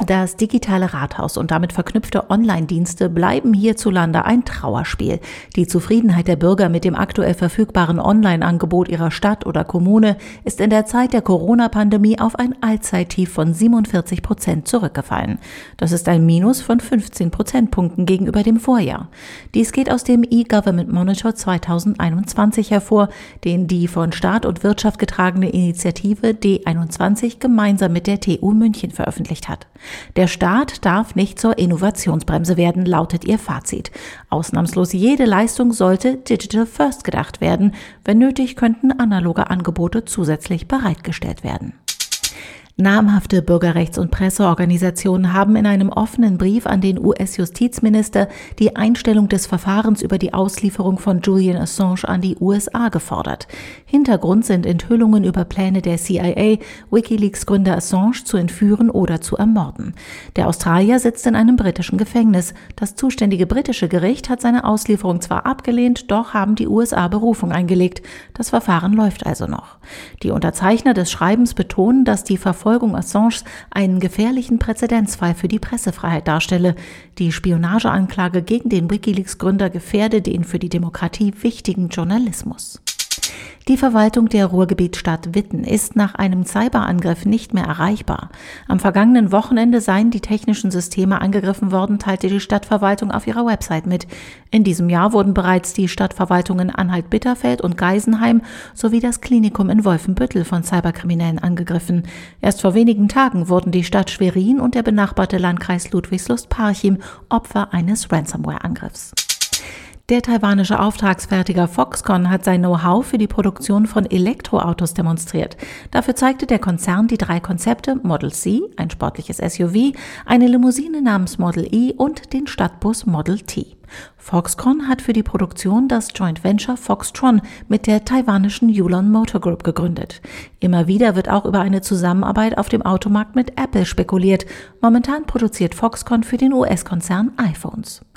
Das digitale Rathaus und damit verknüpfte Online-Dienste bleiben hierzulande ein Trauerspiel. Die Zufriedenheit der Bürger mit dem aktuell verfügbaren Online-Angebot ihrer Stadt oder Kommune ist in der Zeit der Corona-Pandemie auf ein Allzeittief von 47 Prozent zurückgefallen. Das ist ein Minus von 15 Prozentpunkten gegenüber dem Vorjahr. Dies geht aus dem E-Government Monitor 2021 hervor, den die von Staat und Wirtschaft getragene Initiative D21 gemeinsam mit der TU München veröffentlicht hat. Der Staat darf nicht zur Innovationsbremse werden, lautet ihr Fazit. Ausnahmslos jede Leistung sollte Digital First gedacht werden. Wenn nötig, könnten analoge Angebote zusätzlich bereitgestellt werden. Namhafte Bürgerrechts- und Presseorganisationen haben in einem offenen Brief an den US-Justizminister die Einstellung des Verfahrens über die Auslieferung von Julian Assange an die USA gefordert. Hintergrund sind Enthüllungen über Pläne der CIA, Wikileaks-Gründer Assange zu entführen oder zu ermorden. Der Australier sitzt in einem britischen Gefängnis. Das zuständige britische Gericht hat seine Auslieferung zwar abgelehnt, doch haben die USA Berufung eingelegt. Das Verfahren läuft also noch. Die Unterzeichner des Schreibens betonen, dass die Verfolgung Verfolgung Assanges einen gefährlichen Präzedenzfall für die Pressefreiheit darstelle. Die Spionageanklage gegen den Wikileaks-Gründer gefährde den für die Demokratie wichtigen Journalismus. Die Verwaltung der Ruhrgebietstadt Witten ist nach einem Cyberangriff nicht mehr erreichbar. Am vergangenen Wochenende seien die technischen Systeme angegriffen worden, teilte die Stadtverwaltung auf ihrer Website mit. In diesem Jahr wurden bereits die Stadtverwaltungen Anhalt-Bitterfeld und Geisenheim sowie das Klinikum in Wolfenbüttel von Cyberkriminellen angegriffen. Erst vor wenigen Tagen wurden die Stadt Schwerin und der benachbarte Landkreis Ludwigslust-Parchim Opfer eines Ransomware-Angriffs. Der taiwanische Auftragsfertiger Foxconn hat sein Know-how für die Produktion von Elektroautos demonstriert. Dafür zeigte der Konzern die drei Konzepte Model C, ein sportliches SUV, eine Limousine namens Model E und den Stadtbus Model T. Foxconn hat für die Produktion das Joint Venture Foxtron mit der taiwanischen Yulon Motor Group gegründet. Immer wieder wird auch über eine Zusammenarbeit auf dem Automarkt mit Apple spekuliert. Momentan produziert Foxconn für den US-Konzern iPhones.